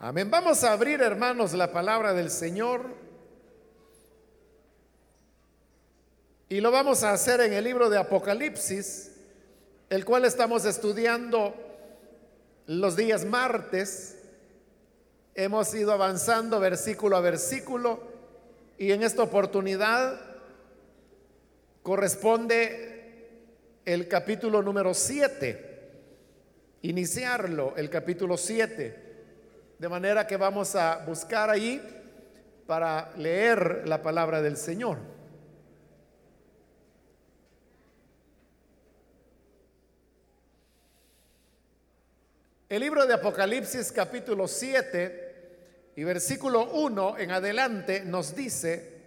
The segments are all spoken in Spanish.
Amén. Vamos a abrir, hermanos, la palabra del Señor. Y lo vamos a hacer en el libro de Apocalipsis, el cual estamos estudiando los días martes. Hemos ido avanzando versículo a versículo y en esta oportunidad corresponde el capítulo número 7, iniciarlo, el capítulo 7. De manera que vamos a buscar ahí para leer la palabra del Señor. El libro de Apocalipsis capítulo 7 y versículo 1 en adelante nos dice,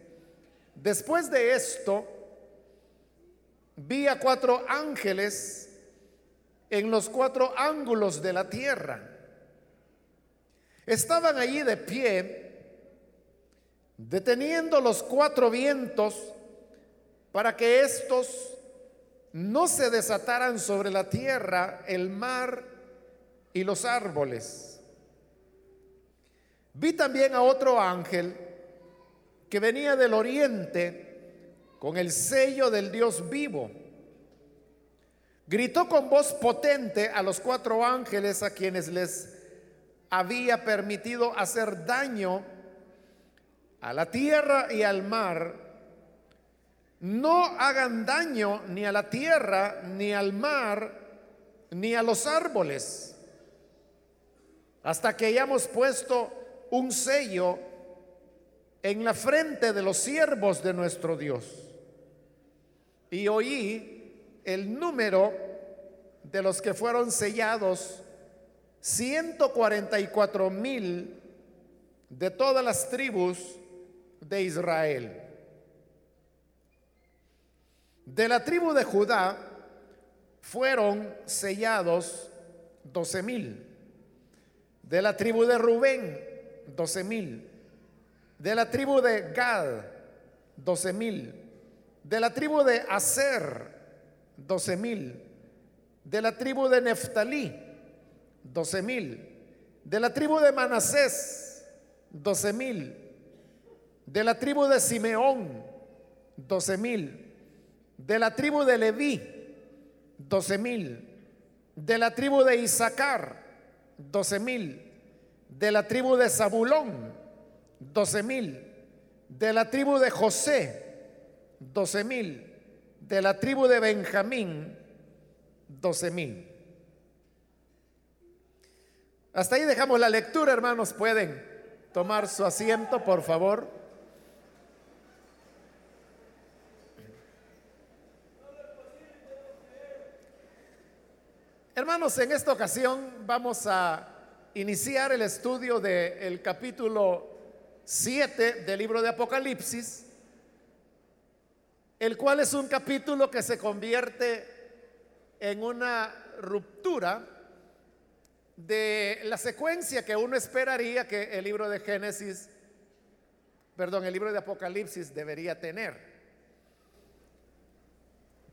después de esto, vi a cuatro ángeles en los cuatro ángulos de la tierra Estaban allí de pie, deteniendo los cuatro vientos para que estos no se desataran sobre la tierra, el mar y los árboles. Vi también a otro ángel que venía del oriente con el sello del Dios vivo. Gritó con voz potente a los cuatro ángeles a quienes les había permitido hacer daño a la tierra y al mar, no hagan daño ni a la tierra, ni al mar, ni a los árboles, hasta que hayamos puesto un sello en la frente de los siervos de nuestro Dios. Y oí el número de los que fueron sellados 144 mil de todas las tribus de Israel. De la tribu de Judá fueron sellados 12 mil. De la tribu de Rubén, 12 mil. De la tribu de Gad, 12 mil. De la tribu de Aser, 12 mil. De la tribu de Neftalí, 12 mil. De la tribu de Manasés, 12 mil. De la tribu de Simeón, 12 mil. De la tribu de Leví, 12 mil. De la tribu de Isaacar, 12 mil. De la tribu de Zabulón, 12 mil. De la tribu de José, 12 mil. De la tribu de Benjamín, 12 mil. Hasta ahí dejamos la lectura, hermanos. Pueden tomar su asiento, por favor. Hermanos, en esta ocasión vamos a iniciar el estudio del capítulo 7 del libro de Apocalipsis, el cual es un capítulo que se convierte en una ruptura de la secuencia que uno esperaría que el libro de Génesis, perdón, el libro de Apocalipsis debería tener.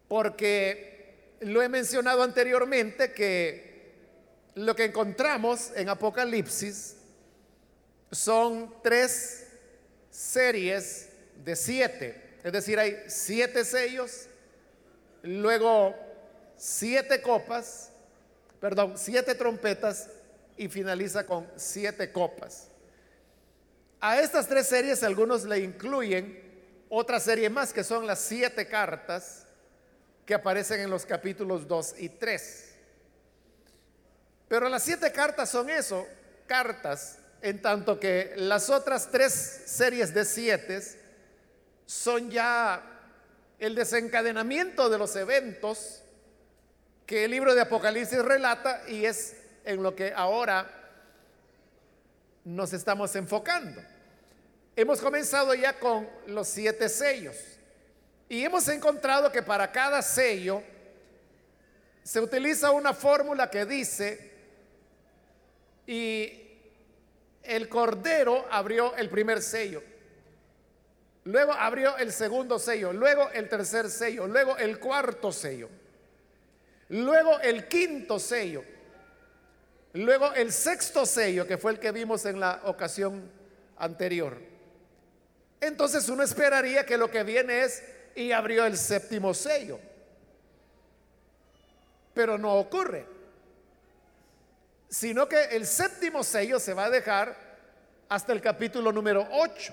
Porque lo he mencionado anteriormente que lo que encontramos en Apocalipsis son tres series de siete. Es decir, hay siete sellos, luego siete copas, perdón, siete trompetas y finaliza con siete copas. A estas tres series algunos le incluyen otra serie más que son las siete cartas que aparecen en los capítulos 2 y 3. Pero las siete cartas son eso, cartas, en tanto que las otras tres series de siete son ya el desencadenamiento de los eventos que el libro de Apocalipsis relata y es en lo que ahora nos estamos enfocando. Hemos comenzado ya con los siete sellos y hemos encontrado que para cada sello se utiliza una fórmula que dice y el cordero abrió el primer sello. Luego abrió el segundo sello, luego el tercer sello, luego el cuarto sello. Luego el quinto sello. Luego el sexto sello, que fue el que vimos en la ocasión anterior. Entonces uno esperaría que lo que viene es y abrió el séptimo sello. Pero no ocurre. Sino que el séptimo sello se va a dejar hasta el capítulo número 8.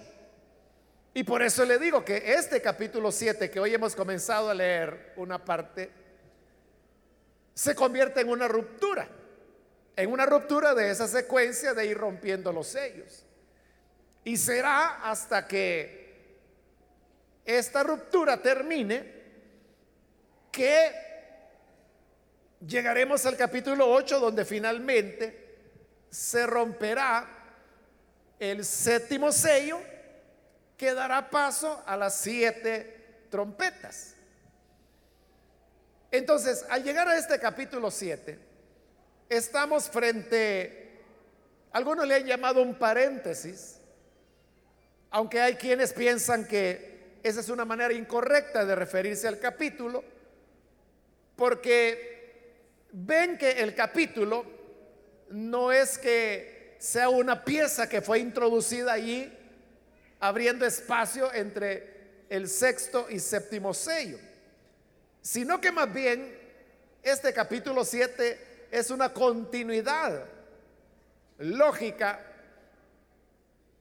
Y por eso le digo que este capítulo 7 que hoy hemos comenzado a leer una parte, se convierte en una ruptura, en una ruptura de esa secuencia de ir rompiendo los sellos. Y será hasta que esta ruptura termine que llegaremos al capítulo 8 donde finalmente se romperá el séptimo sello que dará paso a las siete trompetas. Entonces, al llegar a este capítulo 7, estamos frente, algunos le han llamado un paréntesis, aunque hay quienes piensan que esa es una manera incorrecta de referirse al capítulo, porque ven que el capítulo no es que sea una pieza que fue introducida allí abriendo espacio entre el sexto y séptimo sello, sino que más bien este capítulo 7 es una continuidad lógica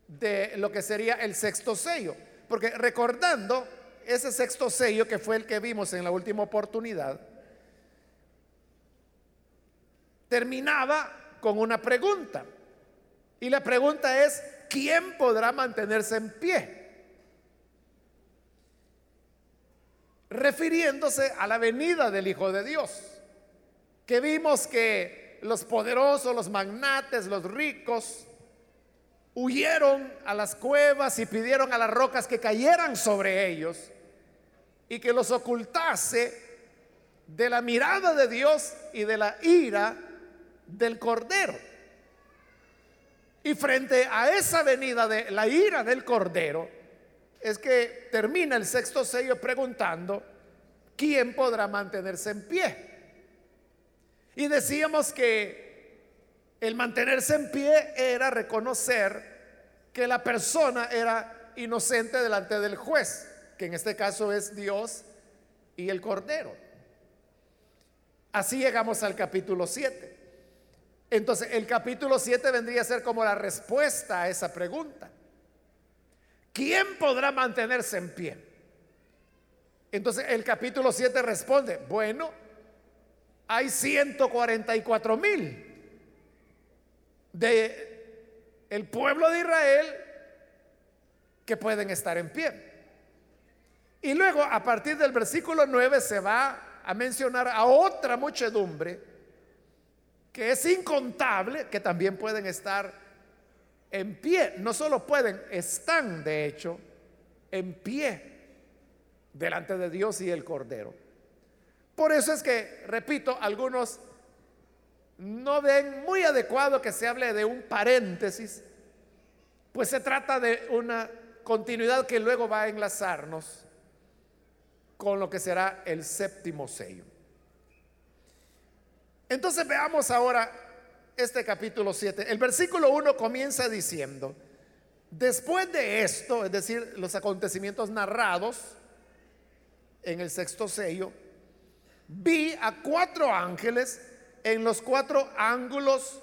de lo que sería el sexto sello. Porque recordando ese sexto sello que fue el que vimos en la última oportunidad, terminaba con una pregunta. Y la pregunta es, ¿quién podrá mantenerse en pie? Refiriéndose a la venida del Hijo de Dios, que vimos que los poderosos, los magnates, los ricos, huyeron a las cuevas y pidieron a las rocas que cayeran sobre ellos y que los ocultase de la mirada de Dios y de la ira del Cordero. Y frente a esa venida de la ira del Cordero, es que termina el sexto sello preguntando, ¿quién podrá mantenerse en pie? Y decíamos que el mantenerse en pie era reconocer que la persona era inocente delante del juez, que en este caso es Dios y el Cordero. Así llegamos al capítulo 7. Entonces, el capítulo 7 vendría a ser como la respuesta a esa pregunta. ¿Quién podrá mantenerse en pie? Entonces, el capítulo 7 responde, bueno, hay 144 mil de el pueblo de Israel que pueden estar en pie. Y luego, a partir del versículo 9, se va a mencionar a otra muchedumbre que es incontable, que también pueden estar en pie. No solo pueden, están de hecho en pie delante de Dios y el Cordero. Por eso es que, repito, algunos no ven muy adecuado que se hable de un paréntesis, pues se trata de una continuidad que luego va a enlazarnos con lo que será el séptimo sello. Entonces veamos ahora este capítulo 7. El versículo 1 comienza diciendo, después de esto, es decir, los acontecimientos narrados en el sexto sello, vi a cuatro ángeles en los cuatro ángulos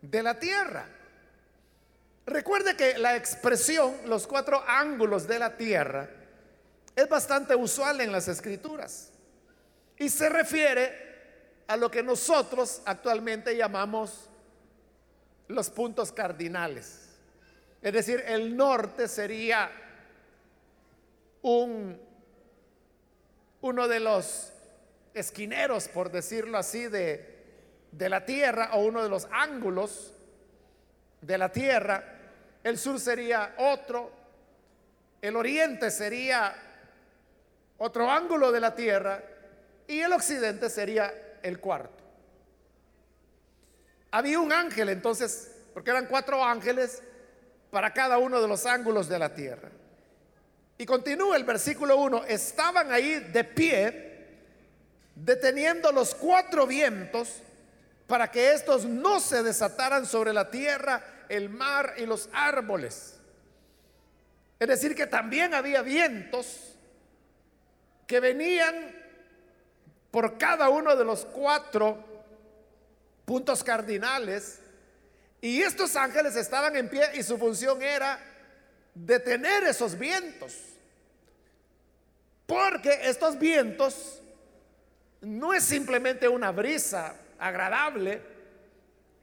de la tierra. Recuerde que la expresión los cuatro ángulos de la tierra es bastante usual en las escrituras y se refiere a lo que nosotros actualmente llamamos los puntos cardinales. Es decir, el norte sería un, uno de los esquineros, por decirlo así, de, de la tierra o uno de los ángulos de la tierra. El sur sería otro. El oriente sería otro ángulo de la tierra. Y el occidente sería el cuarto. Había un ángel entonces, porque eran cuatro ángeles para cada uno de los ángulos de la tierra. Y continúa el versículo 1, estaban ahí de pie, deteniendo los cuatro vientos para que estos no se desataran sobre la tierra, el mar y los árboles. Es decir, que también había vientos que venían por cada uno de los cuatro puntos cardinales y estos ángeles estaban en pie y su función era detener esos vientos. Porque estos vientos no es simplemente una brisa agradable,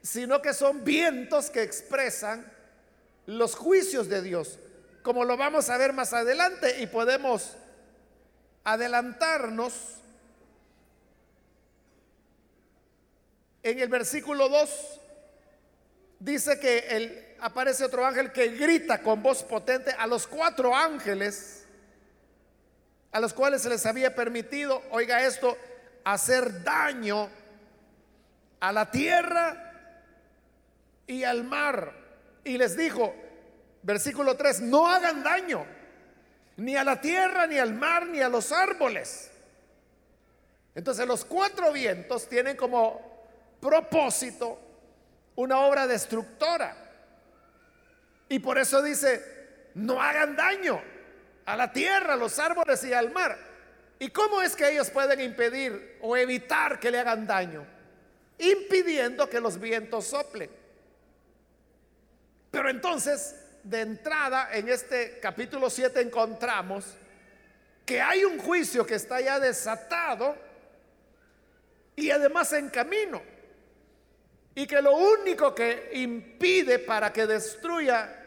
sino que son vientos que expresan los juicios de Dios, como lo vamos a ver más adelante y podemos adelantarnos en el versículo 2 dice que el, aparece otro ángel que grita con voz potente a los cuatro ángeles a los cuales se les había permitido, oiga esto, hacer daño a la tierra y al mar. Y les dijo, versículo 3, no hagan daño ni a la tierra, ni al mar, ni a los árboles. Entonces los cuatro vientos tienen como propósito una obra destructora. Y por eso dice, no hagan daño a la tierra, a los árboles y al mar. ¿Y cómo es que ellos pueden impedir o evitar que le hagan daño? Impidiendo que los vientos soplen. Pero entonces, de entrada, en este capítulo 7 encontramos que hay un juicio que está ya desatado y además en camino. Y que lo único que impide para que destruya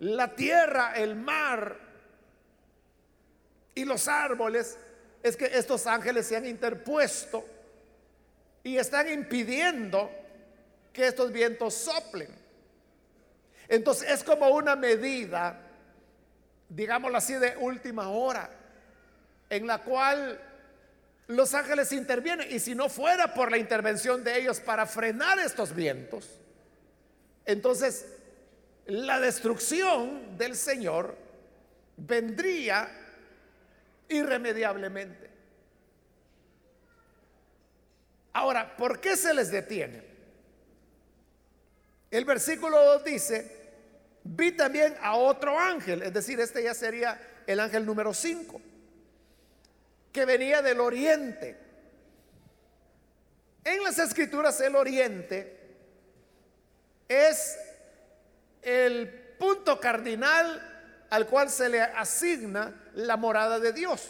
la tierra, el mar y los árboles es que estos ángeles se han interpuesto y están impidiendo que estos vientos soplen. Entonces es como una medida, digámoslo así, de última hora, en la cual los ángeles intervienen. Y si no fuera por la intervención de ellos para frenar estos vientos, entonces la destrucción del Señor vendría irremediablemente. Ahora, ¿por qué se les detiene? El versículo 2 dice, vi también a otro ángel, es decir, este ya sería el ángel número 5 que venía del oriente. En las escrituras el oriente es el punto cardinal al cual se le asigna la morada de Dios.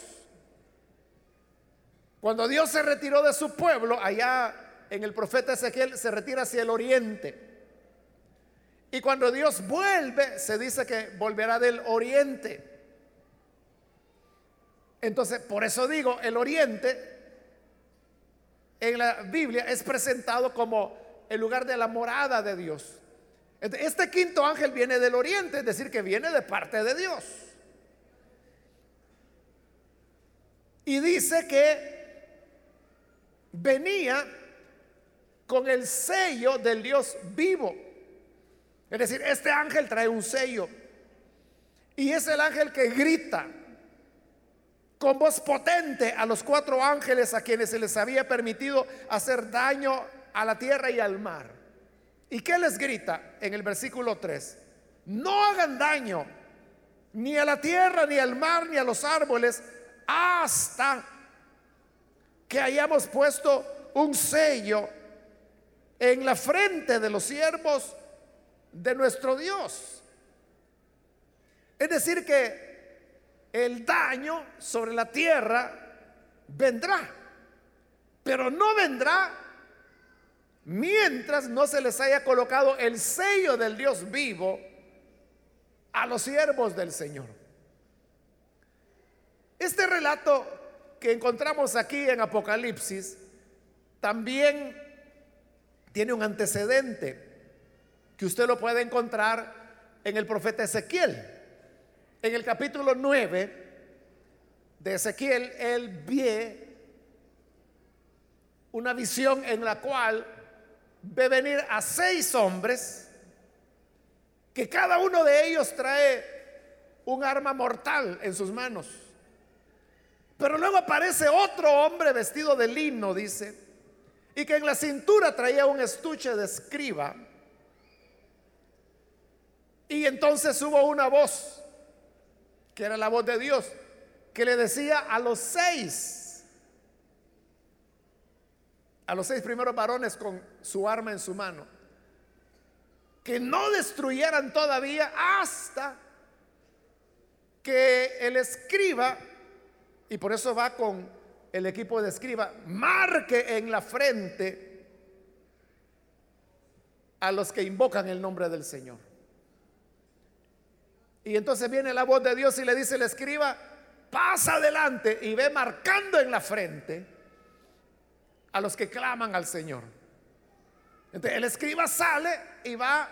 Cuando Dios se retiró de su pueblo, allá en el profeta Ezequiel se retira hacia el oriente. Y cuando Dios vuelve, se dice que volverá del oriente. Entonces, por eso digo, el oriente en la Biblia es presentado como el lugar de la morada de Dios. Este quinto ángel viene del oriente, es decir, que viene de parte de Dios. Y dice que venía con el sello del Dios vivo. Es decir, este ángel trae un sello. Y es el ángel que grita con voz potente a los cuatro ángeles a quienes se les había permitido hacer daño a la tierra y al mar. ¿Y qué les grita en el versículo 3? No hagan daño ni a la tierra, ni al mar, ni a los árboles, hasta que hayamos puesto un sello en la frente de los siervos de nuestro Dios. Es decir, que el daño sobre la tierra vendrá, pero no vendrá mientras no se les haya colocado el sello del Dios vivo a los siervos del Señor. Este relato que encontramos aquí en Apocalipsis también tiene un antecedente que usted lo puede encontrar en el profeta Ezequiel. En el capítulo 9 de Ezequiel, él ve una visión en la cual ve venir a seis hombres que cada uno de ellos trae un arma mortal en sus manos. Pero luego aparece otro hombre vestido de lino, dice, y que en la cintura traía un estuche de escriba. Y entonces hubo una voz, que era la voz de Dios, que le decía a los seis, a los seis primeros varones con su arma en su mano, que no destruyeran todavía hasta que el escriba, y por eso va con el equipo de escriba, marque en la frente a los que invocan el nombre del Señor. Y entonces viene la voz de Dios y le dice el escriba, pasa adelante y ve marcando en la frente a los que claman al Señor. Entonces el escriba sale y va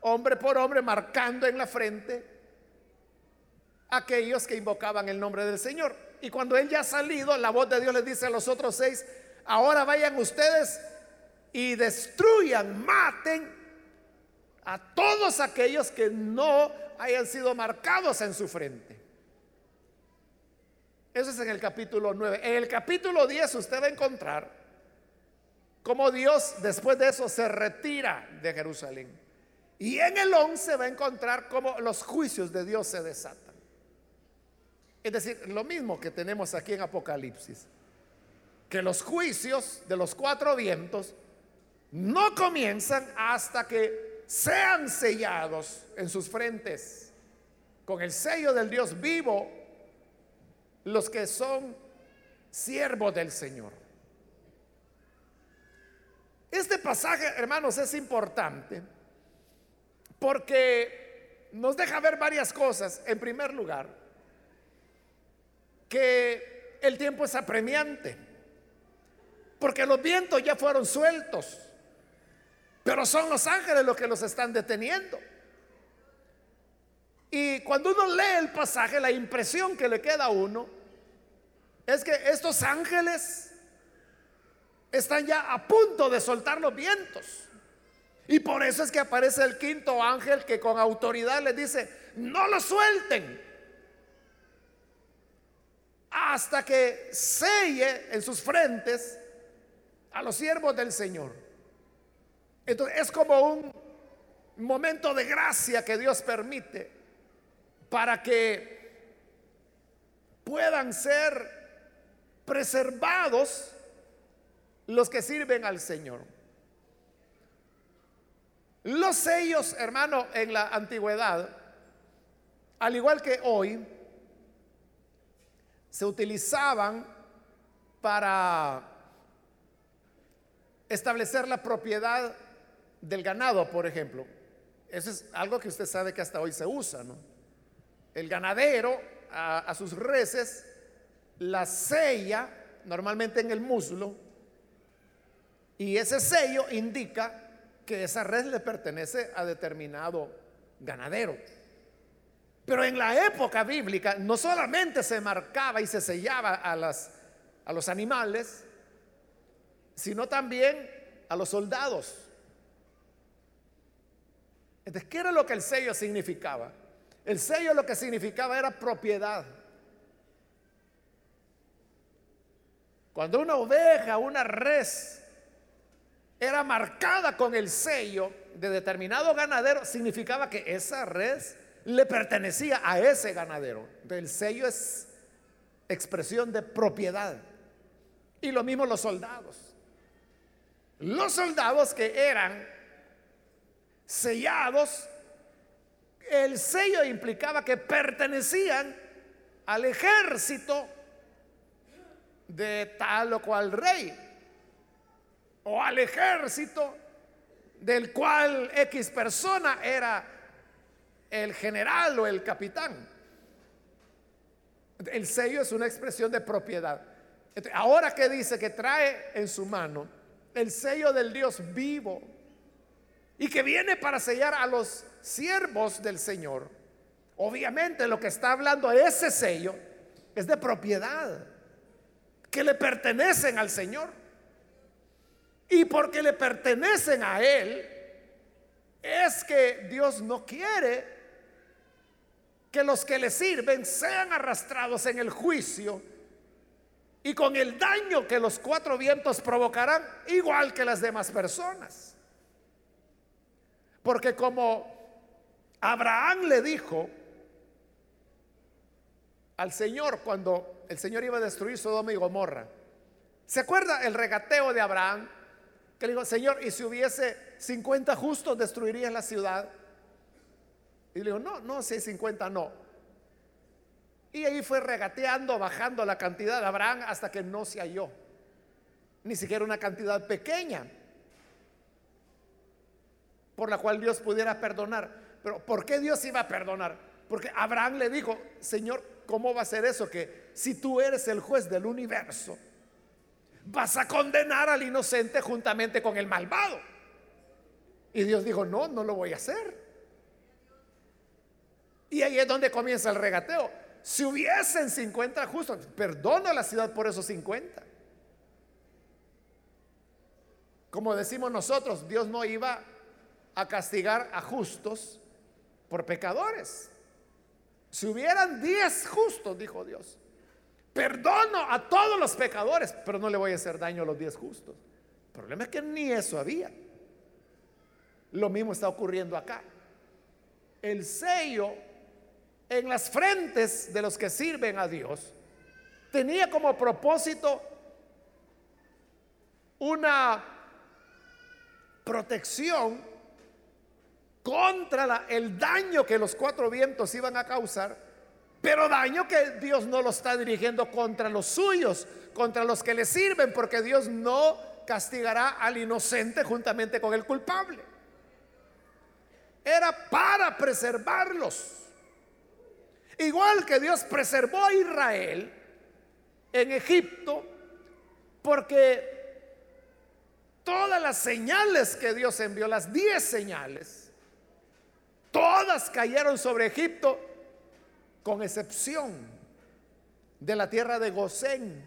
hombre por hombre marcando en la frente aquellos que invocaban el nombre del Señor. Y cuando él ya ha salido, la voz de Dios les dice a los otros seis, ahora vayan ustedes y destruyan, maten a todos aquellos que no hayan sido marcados en su frente. Eso es en el capítulo 9. En el capítulo 10 usted va a encontrar cómo Dios después de eso se retira de Jerusalén. Y en el 11 va a encontrar cómo los juicios de Dios se desatan. Es decir, lo mismo que tenemos aquí en Apocalipsis, que los juicios de los cuatro vientos no comienzan hasta que sean sellados en sus frentes con el sello del Dios vivo los que son siervos del Señor. Este pasaje, hermanos, es importante porque nos deja ver varias cosas. En primer lugar, que el tiempo es apremiante, porque los vientos ya fueron sueltos, pero son los ángeles los que los están deteniendo. Y cuando uno lee el pasaje, la impresión que le queda a uno es que estos ángeles están ya a punto de soltar los vientos. Y por eso es que aparece el quinto ángel que con autoridad le dice, no lo suelten, hasta que selle en sus frentes a los siervos del Señor. Entonces es como un momento de gracia que Dios permite para que puedan ser preservados los que sirven al Señor. Los sellos, hermano, en la antigüedad, al igual que hoy, se utilizaban para establecer la propiedad del ganado, por ejemplo. Eso es algo que usted sabe que hasta hoy se usa. El ganadero a, sus reses la sella normalmente en el muslo y ese sello indica que esa res le pertenece a determinado ganadero. Pero en la época bíblica no solamente se marcaba y se sellaba a los animales, sino también a los soldados. Entonces, ¿qué era lo que el sello significaba? El sello lo que significaba era propiedad. Cuando una oveja, una res era marcada con el sello de determinado ganadero, significaba que esa res le pertenecía a ese ganadero. El sello es expresión de propiedad. Y lo mismo los soldados. Los soldados que eran sellados, el sello implicaba que pertenecían al ejército de tal o cual rey o al ejército del cual X persona era el general o el capitán. El sello es una expresión de propiedad. Ahora que dice que trae en su mano el sello del Dios vivo y que viene para sellar a los siervos del Señor, obviamente lo que está hablando ese sello es de propiedad que le pertenecen al Señor. Y porque le pertenecen a Él, es que Dios no quiere que los que le sirven sean arrastrados en el juicio y con el daño que los cuatro vientos provocarán, igual que las demás personas. Porque como Abraham le dijo al Señor cuando el Señor iba a destruir Sodoma y Gomorra, ¿se acuerda el regateo de Abraham? Que le dijo, Señor, y si hubiese 50 justos, destruirías la ciudad. Y le dijo, no, no, si hay 50, no. Y ahí fue regateando, bajando la cantidad de Abraham hasta que no se halló. Ni siquiera una cantidad pequeña por la cual Dios pudiera perdonar. Pero ¿por qué Dios iba a perdonar? Porque Abraham le dijo, Señor, ¿cómo va a ser eso? Que si tú eres el juez del universo, vas a condenar al inocente juntamente con el malvado. Y Dios dijo, no, no lo voy a hacer. Y ahí es donde comienza el regateo. Si hubiesen 50 justos, perdona a la ciudad por esos 50. Como decimos nosotros, Dios no iba a castigar a justos por pecadores. Si hubieran 10 justos, dijo Dios, perdono a todos los pecadores, pero no le voy a hacer daño a los 10 justos. El problema es que ni eso había. Lo mismo está ocurriendo acá. El sello en las frentes de los que sirven a Dios tenía como propósito una protección contra el daño que los cuatro vientos iban a causar, pero daño que Dios no lo está dirigiendo contra los suyos, contra los que le sirven, porque Dios no castigará al inocente juntamente con el culpable. Era para preservarlos. Igual que Dios preservó a Israel en Egipto, porque todas las señales que Dios envió, las diez señales, todas cayeron sobre Egipto, con excepción de la tierra de Gosén,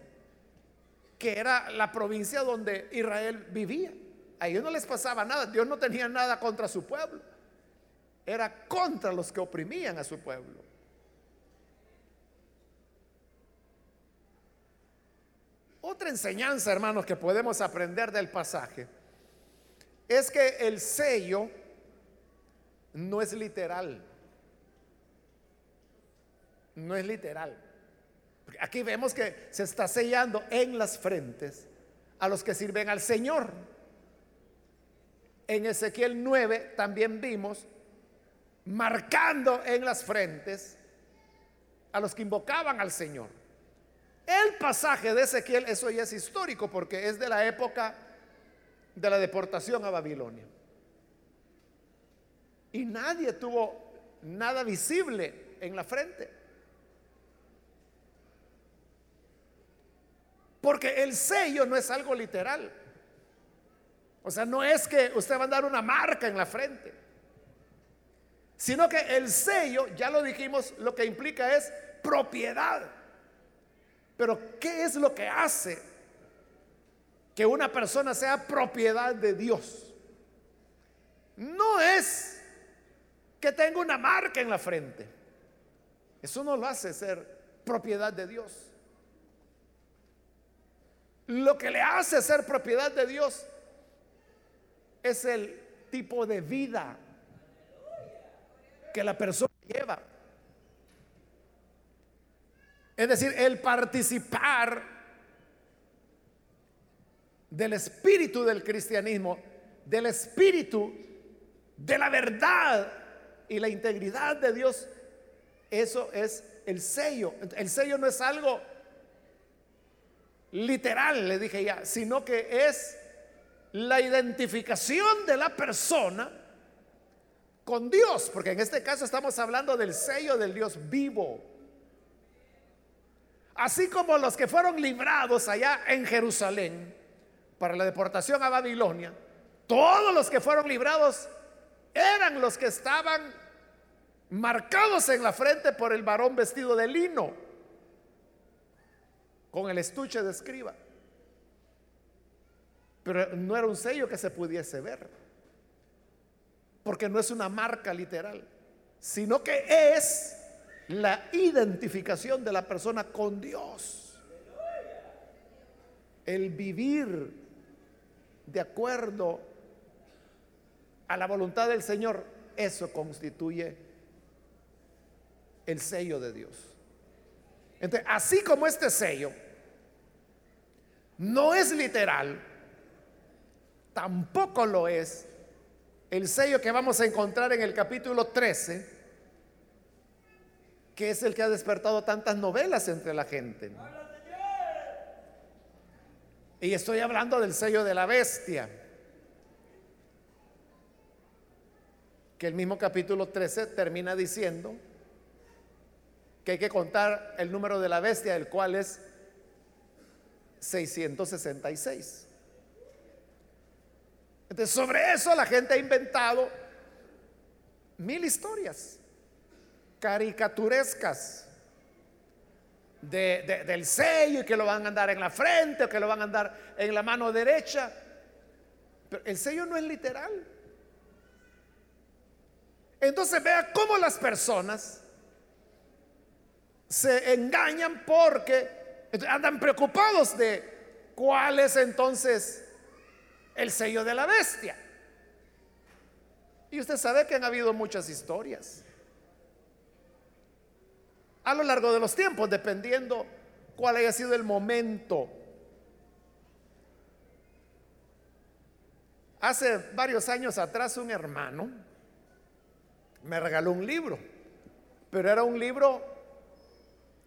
que era la provincia donde Israel vivía. A ellos no les pasaba nada, Dios no tenía nada contra su pueblo, era contra los que oprimían a su pueblo. Otra enseñanza, hermanos, que podemos aprender del pasaje es que el sello no es literal. No es literal. Aquí vemos que se está sellando en las frentes a los que sirven al Señor. En Ezequiel 9 también vimos marcando en las frentes a los que invocaban al Señor. El pasaje de Ezequiel, eso ya es histórico porque es de la época de la deportación a Babilonia. Y nadie tuvo nada visible en la frente. Porque el sello no es algo literal. O sea, no es que usted va a dar una marca en la frente. Sino que el sello, ya lo dijimos, lo que implica es propiedad. Pero ¿qué es lo que hace que una persona sea propiedad de Dios? No es que tenga una marca en la frente. Eso no lo hace ser propiedad de Dios. Lo que le hace ser propiedad de Dios es el tipo de vida que la persona lleva. Es decir, el participar del espíritu del cristianismo, del espíritu de la verdad y la integridad de Dios, eso es el sello. El sello no es algo literal, le dije ya, sino que es la identificación de la persona con Dios, porque en este caso estamos hablando del sello del Dios vivo. Así como los que fueron librados allá en Jerusalén para la deportación a Babilonia, todos los que fueron librados eran los que estaban marcados en la frente por el varón vestido de lino, con el estuche de escriba. Pero no era un sello que se pudiese ver, porque no es una marca literal, sino que es la identificación de la persona con Dios. el vivir de acuerdo a la voluntad del Señor, eso constituye el sello de Dios. Entonces, así como este sello no es literal, tampoco lo es el sello que vamos a encontrar en el capítulo 13, que es el que ha despertado tantas novelas entre la gente. Y estoy hablando del sello de la bestia, que el mismo capítulo 13 termina diciendo que hay que contar el número de la bestia, el cual es 666. Entonces, sobre eso la gente ha inventado mil historias caricaturescas del sello y que lo van a andar en la frente o que lo van a andar en la mano derecha. Pero el sello no es literal. Entonces vea cómo las personas se engañan porque andan preocupados de cuál es entonces el sello de la bestia. Y usted sabe que han habido muchas historias a lo largo de los tiempos, dependiendo cuál haya sido el momento. Hace varios años atrás un hermano me regaló un libro, pero era un libro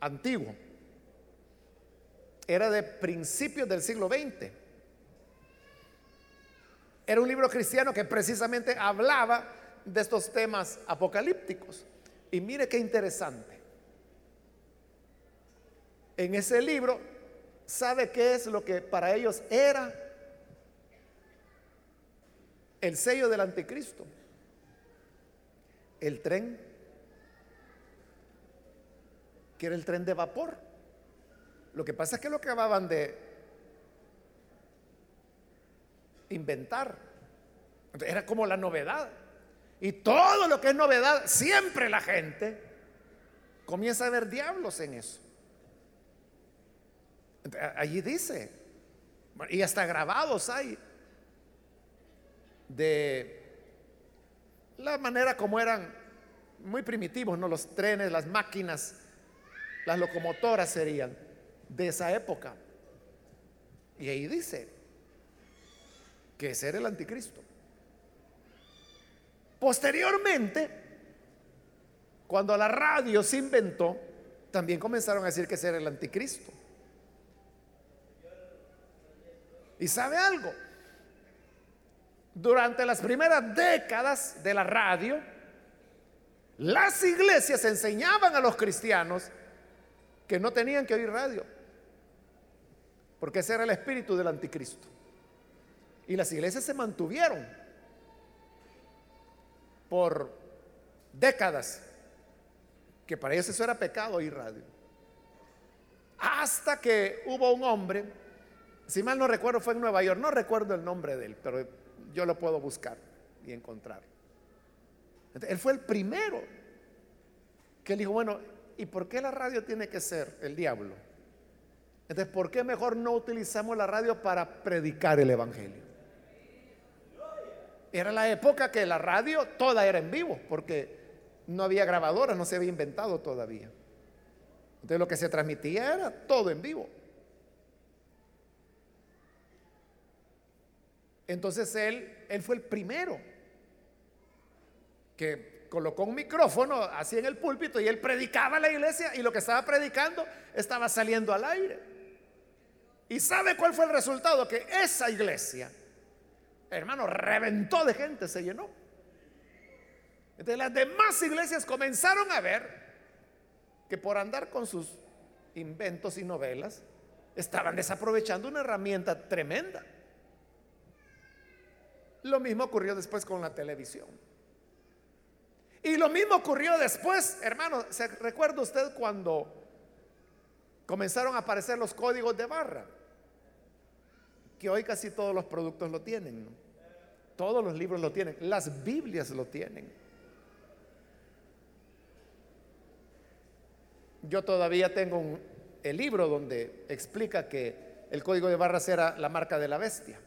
antiguo. Era de principios del siglo XX. Era un libro cristiano que precisamente hablaba de estos temas apocalípticos. Y mire qué interesante. En ese libro, ¿sabe qué es lo que para ellos era el sello del anticristo? El tren, que era el tren de vapor. Lo que pasa es que lo acababan de inventar. Era como la novedad. Y todo lo que es novedad, siempre la gente comienza a ver diablos en eso. Allí dice, y hasta grabados hay, de la manera como eran muy primitivos, ¿no? Los trenes, las máquinas, las locomotoras serían de esa época. Y ahí dice que ese era el anticristo. Posteriormente, cuando la radio se inventó, también comenzaron a decir que ese era el anticristo. ¿Y sabe algo? Durante las primeras décadas de la radio, las iglesias enseñaban a los cristianos que no tenían que oír radio, porque ese era el espíritu del anticristo. Y las iglesias se mantuvieron por décadas, que para ellos eso era pecado oír radio. Hasta que hubo un hombre, si mal no recuerdo fue en Nueva York, no recuerdo el nombre de él, pero yo lo puedo buscar y encontrar. él fue el primero que dijo, bueno, ¿y por qué la radio tiene que ser el diablo? Entonces, ¿por qué mejor no utilizamos la radio para predicar el Evangelio? Era la época que la radio toda era en vivo, porque no había grabadoras, no se había inventado todavía. Entonces lo que se transmitía era todo en vivo. Entonces él, él fue el primero que colocó un micrófono así en el púlpito y él predicaba a la iglesia y lo que estaba predicando estaba saliendo al aire. ¿Y sabe cuál fue el resultado? Que esa iglesia, hermano, reventó de gente, se llenó. Entonces las demás iglesias comenzaron a ver que por andar con sus inventos y novelas, estaban desaprovechando una herramienta tremenda. Lo mismo ocurrió después con la televisión. Y lo mismo ocurrió después, hermano, ¿se recuerda usted cuando comenzaron a aparecer los códigos de barra? Que hoy casi todos los productos lo tienen, Todos los libros lo tienen, las Biblias lo tienen. Yo todavía tengo el libro donde explica que el código de barras era la marca de la bestia.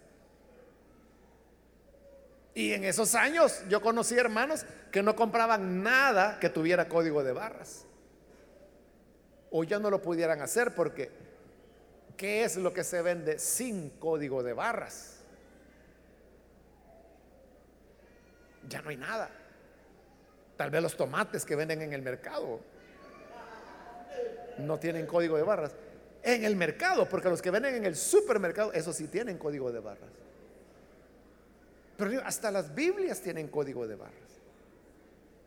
Y en esos años yo conocí hermanos que no compraban nada que tuviera código de barras. O ya no lo pudieran hacer porque ¿qué es lo que se vende sin código de barras? Ya no hay nada. Tal vez los tomates que venden en el mercado no tienen código de barras. En el mercado, porque los que venden en el supermercado, esos sí tienen código de barras. Pero hasta las Biblias tienen código de barras.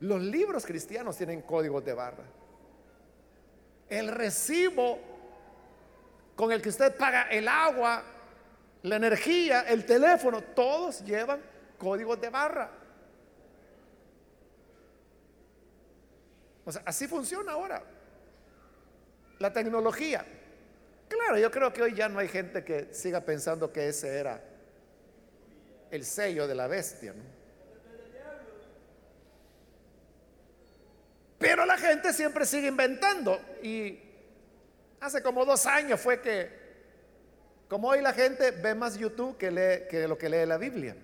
Los libros cristianos tienen código de barras. El recibo con el que usted paga el agua, la energía, el teléfono, todos llevan códigos de barra. O sea, así funciona ahora. La tecnología. Claro, yo creo que hoy ya no hay gente que siga pensando que ese era el sello de la bestia. Pero la gente siempre sigue inventando. Y hace como dos años fue que, como hoy la gente ve más YouTube que, lee, que lo que lee la Biblia.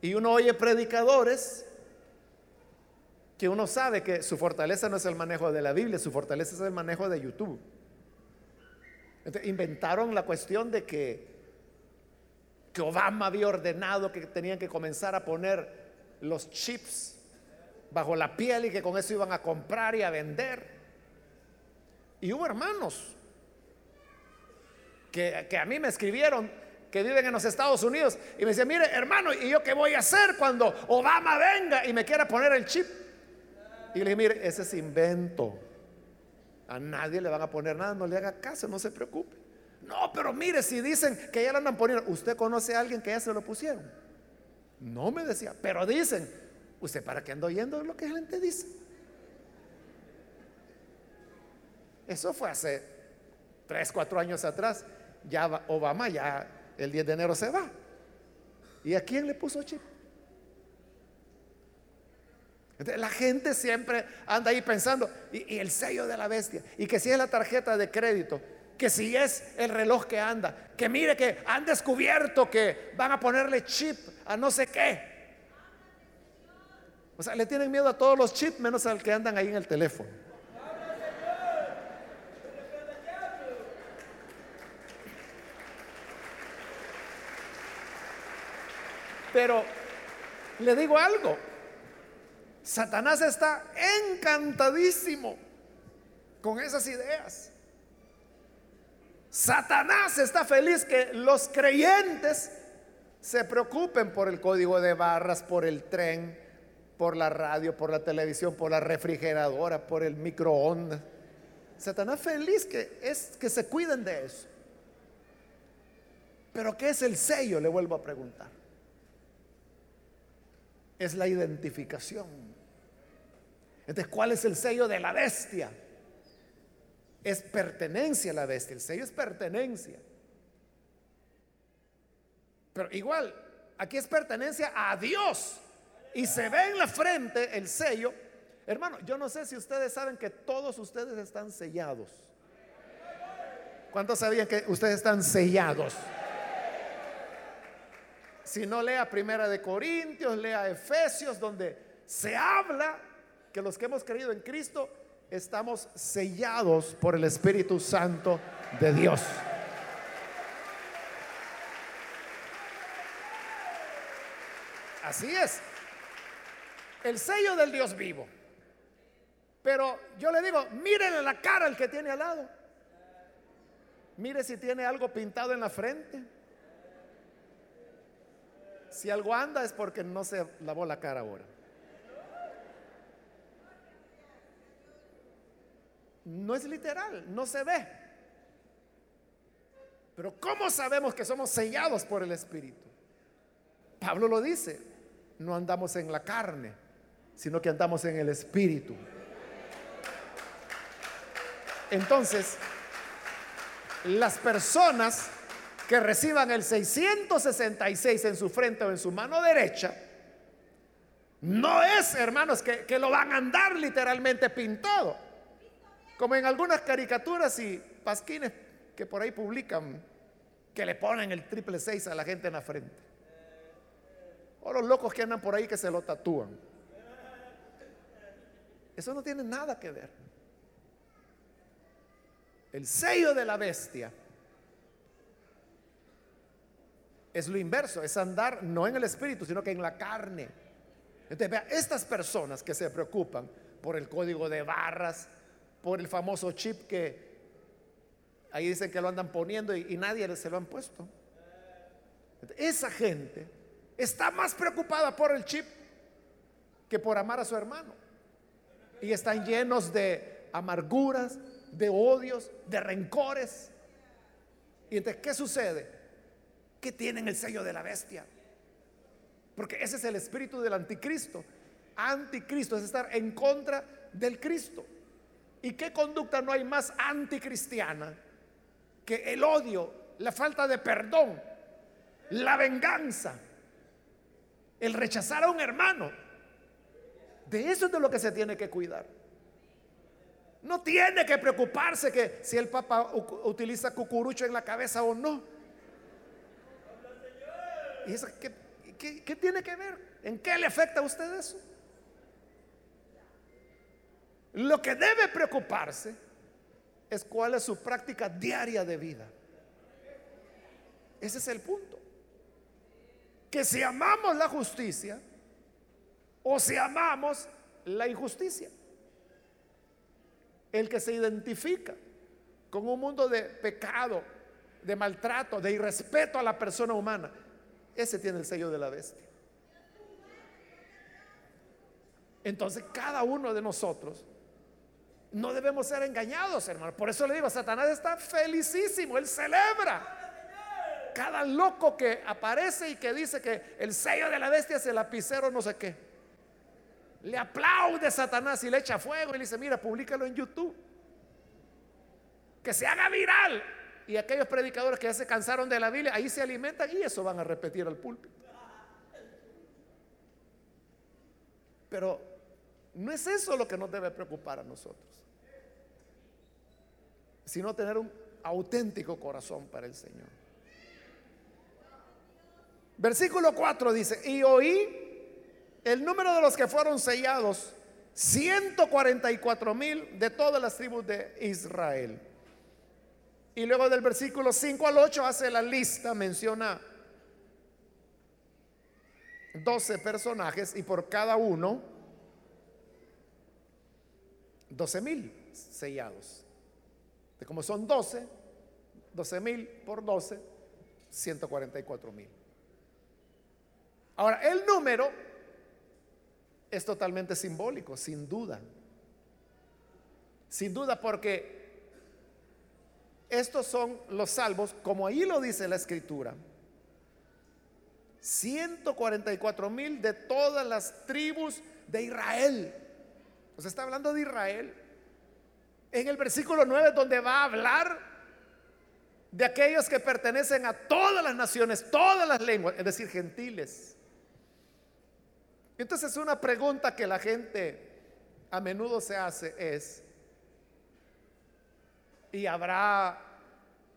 Y uno oye predicadores que uno sabe que su fortaleza no es el manejo de la Biblia, su fortaleza es el manejo de YouTube. inventaron la cuestión de que, Obama había ordenado que tenían que comenzar a poner los chips bajo la piel y que con eso iban a comprar y a vender. Y hubo hermanos que, que a mí me escribieron que viven en los Estados Unidos y me decían, mire hermano, ¿y yo qué voy a hacer cuando Obama venga y me quiera poner el chip? Y le dije, mire, ese es invento. A nadie le van a poner nada, no le haga caso, no se preocupe. No, pero mire, si dicen que ya lo andan poniendo, ¿usted conoce a alguien que ya se lo pusieron? No me decía, pero dicen, ¿usted para qué anda oyendo lo que la gente dice? Eso fue hace 3, 4 años atrás. Ya Obama, ya el 10 de enero se va. ¿Y a quién le puso chip? la gente siempre anda ahí pensando, y, el sello de la bestia, y que si es la tarjeta de crédito, que si es el reloj que anda, que mire que han descubierto que van a ponerle chip a no sé qué. O sea, le tienen miedo a todos los chips menos al que andan ahí en el teléfono. Pero le digo algo, Satanás está encantadísimo con esas ideas. Satanás está feliz que los creyentes se preocupen por el código de barras, por el tren, por la radio, por la televisión, por la refrigeradora, por el microondas. Satanás feliz que es que se cuiden de eso. Pero ¿qué es el sello? Le vuelvo a preguntar. Es la identificación. Entonces, ¿cuál es el sello de la bestia? Es pertenencia a la bestia. El sello es pertenencia. Pero igual, aquí es pertenencia a Dios. Y se ve en la frente el sello. Hermano, yo no sé si ustedes saben que todos ustedes están sellados. ¿Cuántos sabían que ustedes están sellados? Si no lea Primera de Corintios, lea Efesios, donde se habla que los que hemos creído en Cristo estamos sellados por el Espíritu Santo de Dios. Así es. El sello del Dios vivo. Pero yo le digo, mírenle la cara al que tiene al lado. Mire si tiene algo pintado en la frente. Si algo anda es porque no se lavó la cara ahora. No es literal, no se ve. Pero ¿cómo sabemos que somos sellados por el Espíritu? Pablo lo dice, no andamos en la carne, sino que andamos en el Espíritu. Entonces, las personas que reciban el 666 en su frente o en su mano derecha, no es, hermanos, que, que lo van a andar literalmente pintado como en algunas caricaturas y pasquines que por ahí publican que le ponen el triple seis a la gente en la frente. O los locos que andan por ahí que se lo tatúan. Eso no tiene nada que ver. El sello de la bestia es lo inverso, es andar no en el espíritu, sino que en la carne. Entonces, vea, estas personas que se preocupan por el código de barras, por el famoso chip que ahí dicen que lo andan poniendo y, nadie se lo han puesto. Esa gente está más preocupada por el chip que por amar a su hermano. Y están llenos de amarguras, de odios, de rencores. Y entonces, ¿qué sucede? Que tienen el sello de la bestia. Porque ese es el espíritu del anticristo. Anticristo es estar en contra del Cristo. ¿Y qué conducta no hay más anticristiana que el odio, la falta de perdón, la venganza, el rechazar a un hermano? De eso es de lo que se tiene que cuidar. No tiene que preocuparse que si el Papa utiliza cucurucho en la cabeza o no. ¿Y eso qué, qué tiene que ver? ¿En qué le afecta a usted eso? Lo que debe preocuparse es cuál es su práctica diaria de vida. Ese es el punto. Que si amamos la justicia o si amamos la injusticia. El que se identifica con un mundo de pecado, de maltrato, de irrespeto a la persona humana, ese tiene el sello de la bestia. Entonces cada uno de nosotros no debemos ser engañados, hermano. Por eso le digo, Satanás está felicísimo, él celebra. Cada loco que aparece y que dice que el sello de la bestia es el lapicero no sé qué. Le aplaude Satanás y le echa fuego y le dice, mira, públicalo en YouTube. Que se haga viral. Y aquellos predicadores que ya se cansaron de la Biblia, ahí se alimentan y eso van a repetir al púlpito. Pero no es eso lo que nos debe preocupar a nosotros sino tener un auténtico corazón para el Señor. Versículo 4 dice, y oí el número de los que fueron sellados, 144 mil de todas las tribus de Israel. Y luego del versículo 5 al 8 hace la lista, menciona 12 personajes y por cada uno 12 mil sellados como son 12, 12 mil por 12, 144 mil. Ahora, el número es totalmente simbólico, sin duda. Sin duda porque estos son los salvos, como ahí lo dice la escritura. 144 mil de todas las tribus de Israel. O sea, está hablando de Israel. En el versículo 9 donde va a hablar de aquellos que pertenecen a todas las naciones, todas las lenguas, es decir, gentiles. Entonces una pregunta que la gente a menudo se hace es, ¿y habrá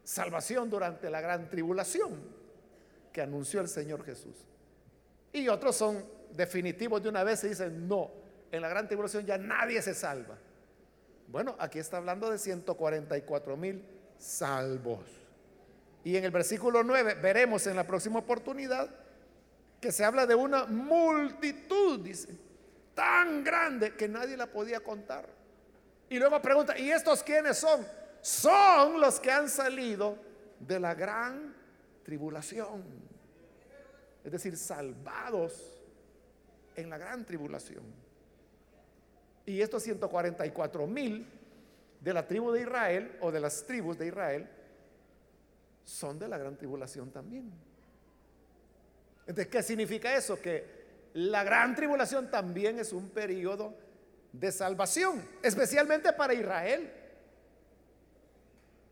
salvación durante la gran tribulación que anunció el Señor Jesús? Y otros son definitivos de una vez y dicen, no, en la gran tribulación ya nadie se salva. Bueno, aquí está hablando de 144 mil salvos. Y en el versículo 9 veremos en la próxima oportunidad que se habla de una multitud, dice, tan grande que nadie la podía contar. Y luego pregunta, ¿y estos quiénes son? Son los que han salido de la gran tribulación. Es decir, salvados en la gran tribulación. Y estos 144 mil de la tribu de Israel o de las tribus de Israel son de la gran tribulación también. Entonces, ¿qué significa eso? Que la gran tribulación también es un periodo de salvación, especialmente para Israel.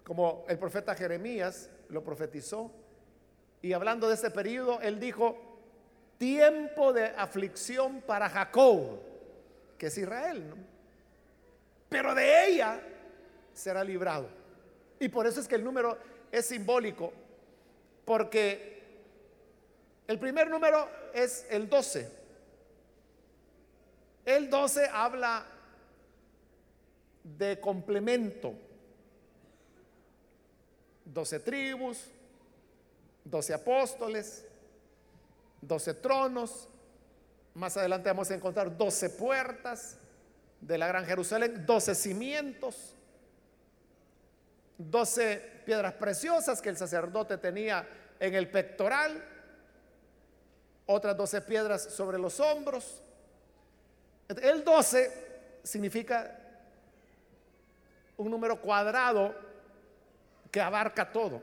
Como el profeta Jeremías lo profetizó. Y hablando de ese periodo, él dijo, tiempo de aflicción para Jacob que es Israel, ¿no? Pero de ella será librado. Y por eso es que el número es simbólico, porque el primer número es el 12. El 12 habla de complemento. 12 tribus, 12 apóstoles, 12 tronos. Más adelante vamos a encontrar 12 puertas de la Gran Jerusalén, 12 cimientos, 12 piedras preciosas que el sacerdote tenía en el pectoral, otras 12 piedras sobre los hombros. El 12 significa un número cuadrado que abarca todo.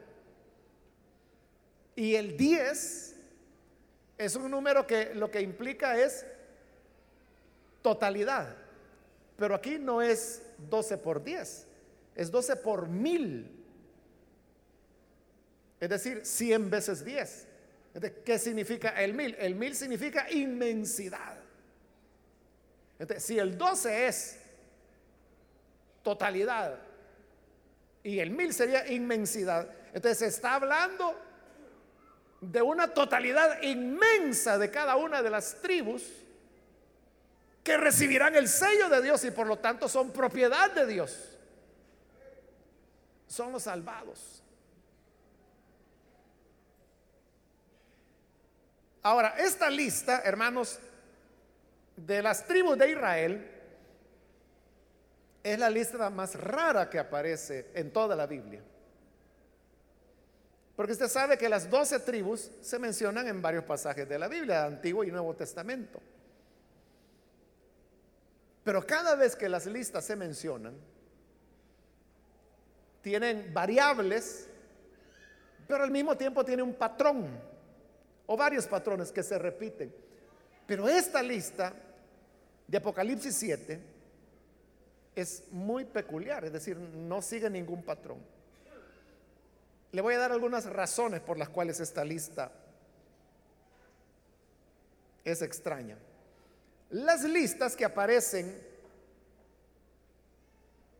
Y el 10 es un número que lo que implica es totalidad. Pero aquí no es 12 por 10, es 12 por mil. Es decir, 100 veces 10. ¿Qué significa el mil? El mil significa inmensidad. Entonces, si el 12 es totalidad y el mil sería inmensidad, entonces se está hablando de una totalidad inmensa de cada una de las tribus que recibirán el sello de Dios y por lo tanto son propiedad de Dios. Son los salvados. Ahora, esta lista, hermanos, de las tribus de Israel es la lista más rara que aparece en toda la Biblia. Porque usted sabe que las doce tribus se mencionan en varios pasajes de la Biblia, Antiguo y Nuevo Testamento. Pero cada vez que las listas se mencionan, tienen variables, pero al mismo tiempo tiene un patrón o varios patrones que se repiten. Pero esta lista de Apocalipsis 7 es muy peculiar, es decir, no sigue ningún patrón. Le voy a dar algunas razones por las cuales esta lista es extraña. Las listas que aparecen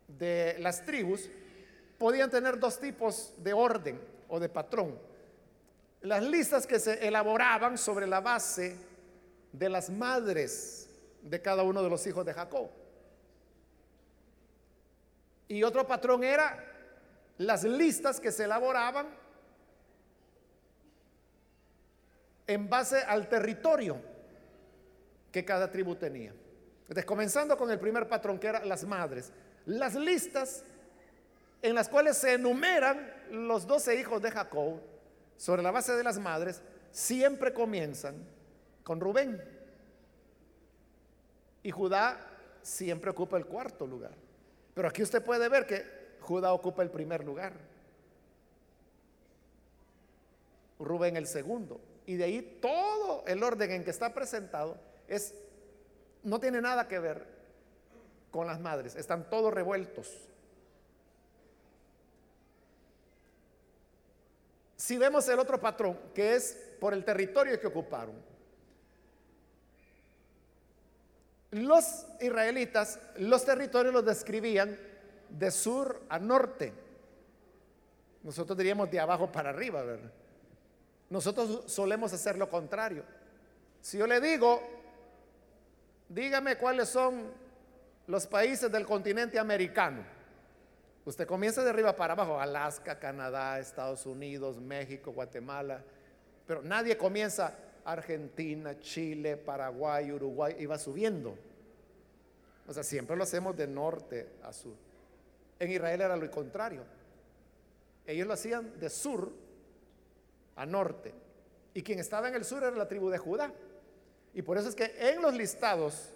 de las tribus podían tener dos tipos de orden o de patrón. Las listas que se elaboraban sobre la base de las madres de cada uno de los hijos de Jacob. Y otro patrón era las listas que se elaboraban en base al territorio que cada tribu tenía. Entonces, comenzando con el primer patrón que eran las madres, las listas en las cuales se enumeran los doce hijos de Jacob sobre la base de las madres, siempre comienzan con Rubén. Y Judá siempre ocupa el cuarto lugar. Pero aquí usted puede ver que Judá ocupa el primer lugar. Rubén el segundo. Y de ahí todo el orden en que está presentado es no tiene nada que ver con las madres, están todos revueltos. Si vemos el otro patrón, que es por el territorio que ocuparon, Los israelitas, los territorios los describían de sur a norte. Nosotros diríamos de abajo para arriba, ¿verdad? Nosotros solemos hacer lo contrario. Si yo le digo, dígame cuáles son los países del continente americano. Usted comienza de arriba para abajo, Alaska, Canadá, Estados Unidos, México, Guatemala, pero nadie comienza Argentina, Chile, Paraguay, Uruguay, iba subiendo. O sea, siempre lo hacemos de norte a sur. En Israel era lo contrario. Ellos lo hacían de sur a norte. Y quien estaba en el sur era la tribu de Judá. Y por eso es que en los listados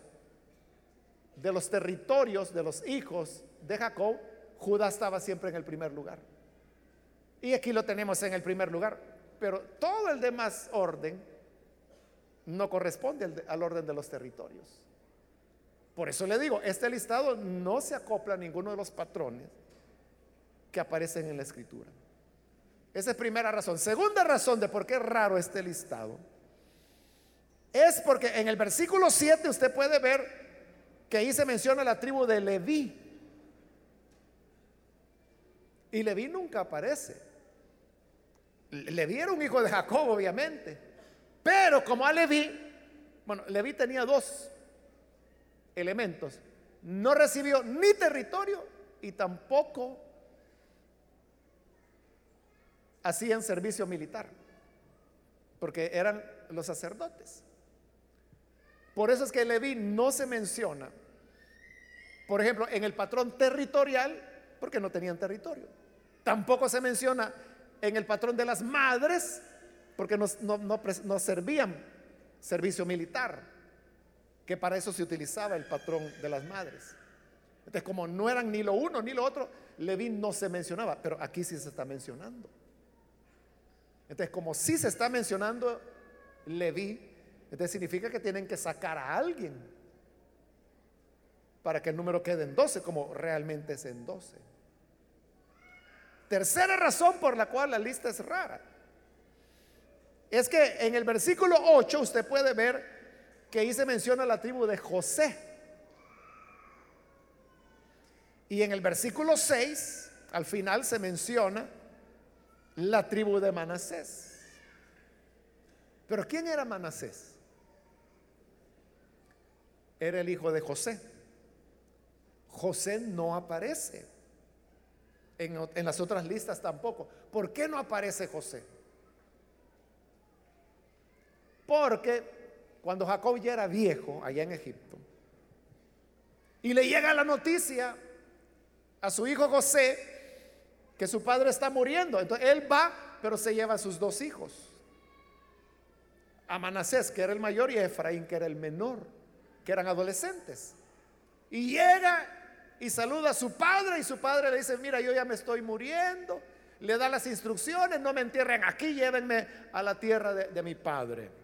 de los territorios de los hijos de Jacob, Judá estaba siempre en el primer lugar. Y aquí lo tenemos en el primer lugar. Pero todo el demás orden no corresponde al, orden de los territorios. Por eso le digo, este listado no se acopla a ninguno de los patrones que aparecen en la escritura. Esa es primera razón. Segunda razón de por qué es raro este listado es porque en el versículo 7 usted puede ver que ahí se menciona la tribu de Leví. Y Leví nunca aparece. Leví era un hijo de Jacob, obviamente. Pero como a Leví, bueno, Leví tenía dos elementos. No recibió ni territorio y tampoco hacían servicio militar, porque eran los sacerdotes. Por eso es que Leví no se menciona, por ejemplo, en el patrón territorial, porque no tenían territorio. Tampoco se menciona en el patrón de las madres, porque no, no servían servicio militar, que para eso se utilizaba el patrón de las madres. Entonces, como no eran ni lo uno ni lo otro, Leví no se mencionaba, pero aquí sí se está mencionando. Entonces, como sí se está mencionando Leví, entonces significa que tienen que sacar a alguien para que el número quede en 12, como realmente es en 12. Tercera razón por la cual la lista es rara. Es que en el versículo 8 usted puede ver que ahí se menciona la tribu de José. Y en el versículo 6, al final se menciona la tribu de Manasés. Pero ¿quién era Manasés? Era el hijo de José. José no aparece. En, en, las otras listas tampoco. ¿Por qué no aparece José? Porque cuando Jacob ya era viejo allá en Egipto y le llega la noticia a su hijo José que su padre está muriendo. Entonces él va, pero se lleva a sus dos hijos. A Manasés, que era el mayor, y a Efraín, que era el menor, que eran adolescentes. Y llega y saluda a su padre y su padre le dice, mira, yo ya me estoy muriendo. Le da las instrucciones, no me entierren aquí, llévenme a la tierra de, de mi padre.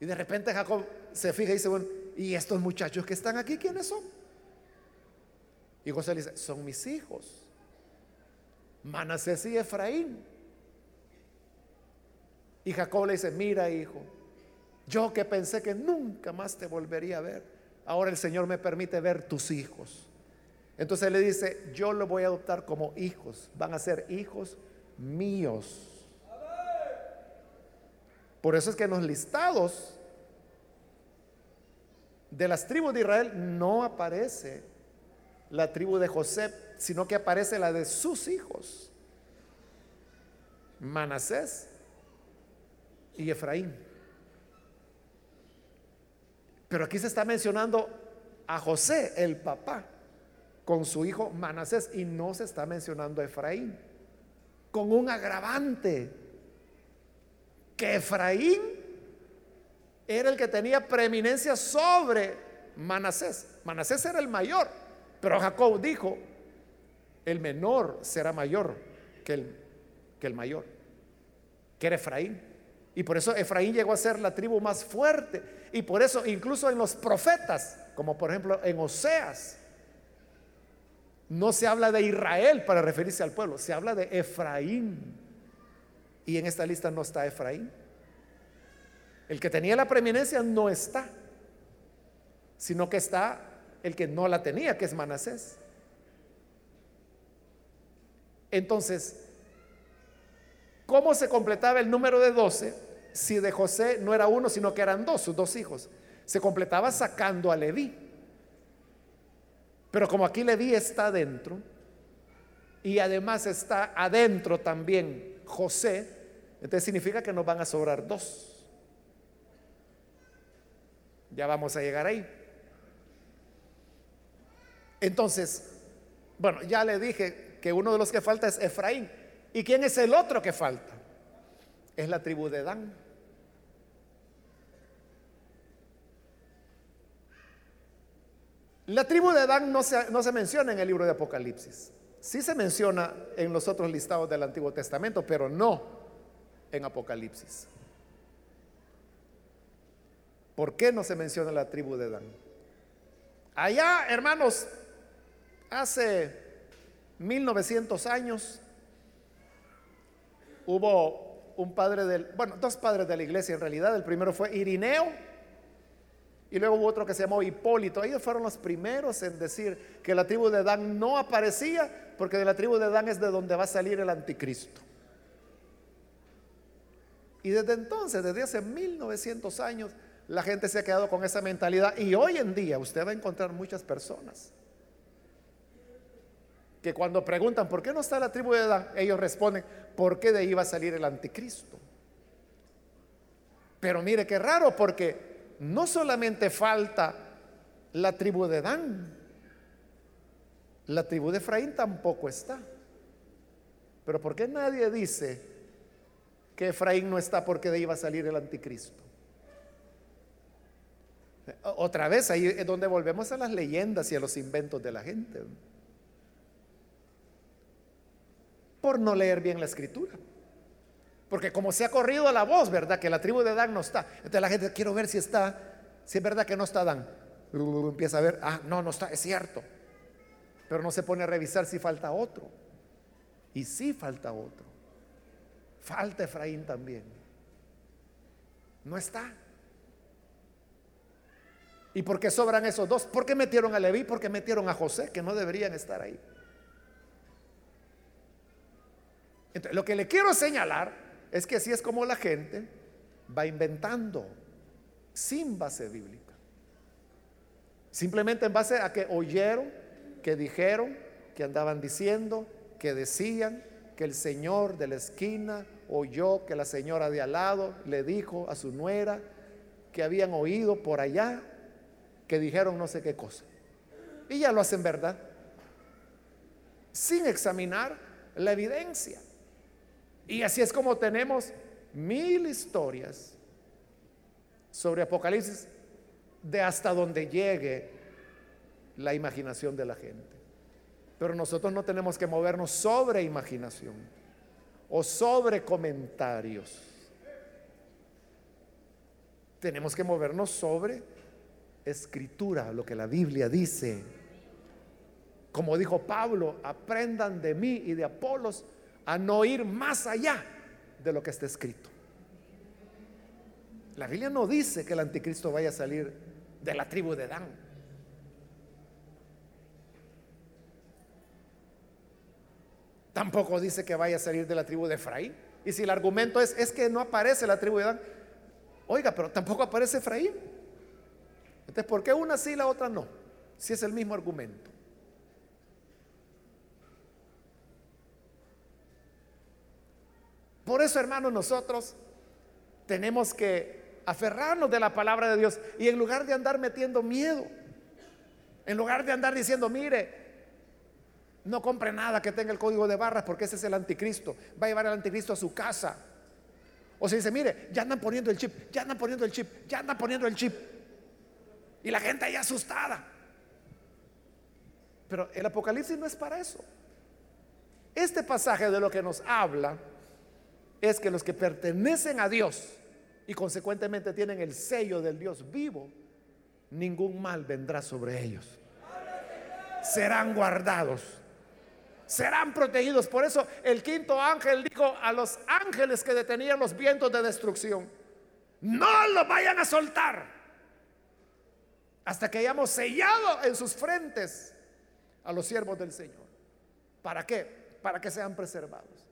Y de repente Jacob se fija y dice, bueno, ¿y estos muchachos que están aquí quiénes son? Y José le dice, son mis hijos. Manasés y Efraín. Y Jacob le dice, mira hijo, yo que pensé que nunca más te volvería a ver, ahora el Señor me permite ver tus hijos. Entonces le dice, yo lo voy a adoptar como hijos, van a ser hijos míos. Por eso es que en los listados de las tribus de Israel no aparece la tribu de José, sino que aparece la de sus hijos, Manasés y Efraín. Pero aquí se está mencionando a José, el papá, con su hijo Manasés, y no se está mencionando a Efraín, con un agravante, que Efraín era el que tenía preeminencia sobre Manasés. Manasés era el mayor, pero Jacob dijo, el menor será mayor que el, que el mayor, que era Efraín. Y por eso Efraín llegó a ser la tribu más fuerte. Y por eso incluso en los profetas, como por ejemplo en Oseas, no se habla de Israel para referirse al pueblo, se habla de Efraín. Y en esta lista no está Efraín. El que tenía la preeminencia no está, sino que está el que no la tenía, que es Manasés. Entonces, ¿cómo se completaba el número de 12 si de José no era uno, sino que eran dos, sus dos hijos? Se completaba sacando a Leví. Pero como aquí Leví está adentro, y además está adentro también José, entonces significa que nos van a sobrar dos. Ya vamos a llegar ahí. Entonces, bueno, ya le dije que uno de los que falta es Efraín. ¿Y quién es el otro que falta? Es la tribu de Dan. La tribu de Dan no se, no se menciona en el libro de Apocalipsis. Sí se menciona en los otros listados del Antiguo Testamento, pero no en Apocalipsis. ¿Por qué no se menciona la tribu de Dan? Allá, hermanos, hace 1900 años hubo un padre del, bueno, dos padres de la iglesia en realidad. El primero fue Irineo Y luego hubo otro que se llamó Hipólito. Ellos fueron los primeros en decir que la tribu de Dan no aparecía porque de la tribu de Dan es de donde va a salir el anticristo. Y desde entonces, desde hace 1900 años, la gente se ha quedado con esa mentalidad. Y hoy en día usted va a encontrar muchas personas que cuando preguntan por qué no está la tribu de Dan, ellos responden, ¿por qué de ahí va a salir el anticristo? Pero mire qué raro, porque no solamente falta la tribu de Dan, la tribu de Efraín tampoco está. Pero ¿por qué nadie dice que Efraín no está porque de ahí va a salir el anticristo? Otra vez ahí es donde volvemos a las leyendas y a los inventos de la gente. por no leer bien la escritura. Porque como se ha corrido la voz, ¿verdad? Que la tribu de Dan no está. Entonces la gente, quiero ver si está, si es verdad que no está Dan. Empieza a ver, ah, no, no está, es cierto. Pero no se pone a revisar si falta otro. Y sí falta otro. Falta Efraín también. No está. ¿Y por qué sobran esos dos? ¿Por qué metieron a Leví? Porque metieron a José, que no deberían estar ahí. lo que le quiero señalar es que así es como la gente va inventando sin base bíblica. Simplemente en base a que oyeron, que dijeron, que andaban diciendo, que decían, que el señor de la esquina oyó que la señora de al lado le dijo a su nuera que habían oído por allá, que dijeron no sé qué cosa. Y ya lo hacen verdad, sin examinar la evidencia. Y así es como tenemos mil historias sobre Apocalipsis de hasta donde llegue la imaginación de la gente. Pero nosotros no tenemos que movernos sobre imaginación o sobre comentarios. Tenemos que movernos sobre escritura, lo que la Biblia dice. Como dijo Pablo, aprendan de mí y de Apolos a no ir más allá de lo que está escrito. La Biblia no dice que el anticristo vaya a salir de la tribu de Dan. Tampoco dice que vaya a salir de la tribu de Efraín. Y si el argumento es, es que no aparece la tribu de Dan, oiga, pero tampoco aparece Efraín. Entonces, ¿por qué una sí y la otra no? Si es el mismo argumento. Por eso, hermanos, nosotros tenemos que aferrarnos de la palabra de Dios y en lugar de andar metiendo miedo, en lugar de andar diciendo, mire, no compre nada que tenga el código de barras porque ese es el anticristo, va a llevar al anticristo a su casa. O se dice, mire, ya andan poniendo el chip, ya andan poniendo el chip, ya andan poniendo el chip. Y la gente ahí asustada. Pero el Apocalipsis no es para eso. Este pasaje de lo que nos habla es que los que pertenecen a Dios y consecuentemente tienen el sello del Dios vivo, ningún mal vendrá sobre ellos. Serán guardados, serán protegidos. Por eso el quinto ángel dijo a los ángeles que detenían los vientos de destrucción, no lo vayan a soltar hasta que hayamos sellado en sus frentes a los siervos del Señor. ¿Para qué? Para que sean preservados.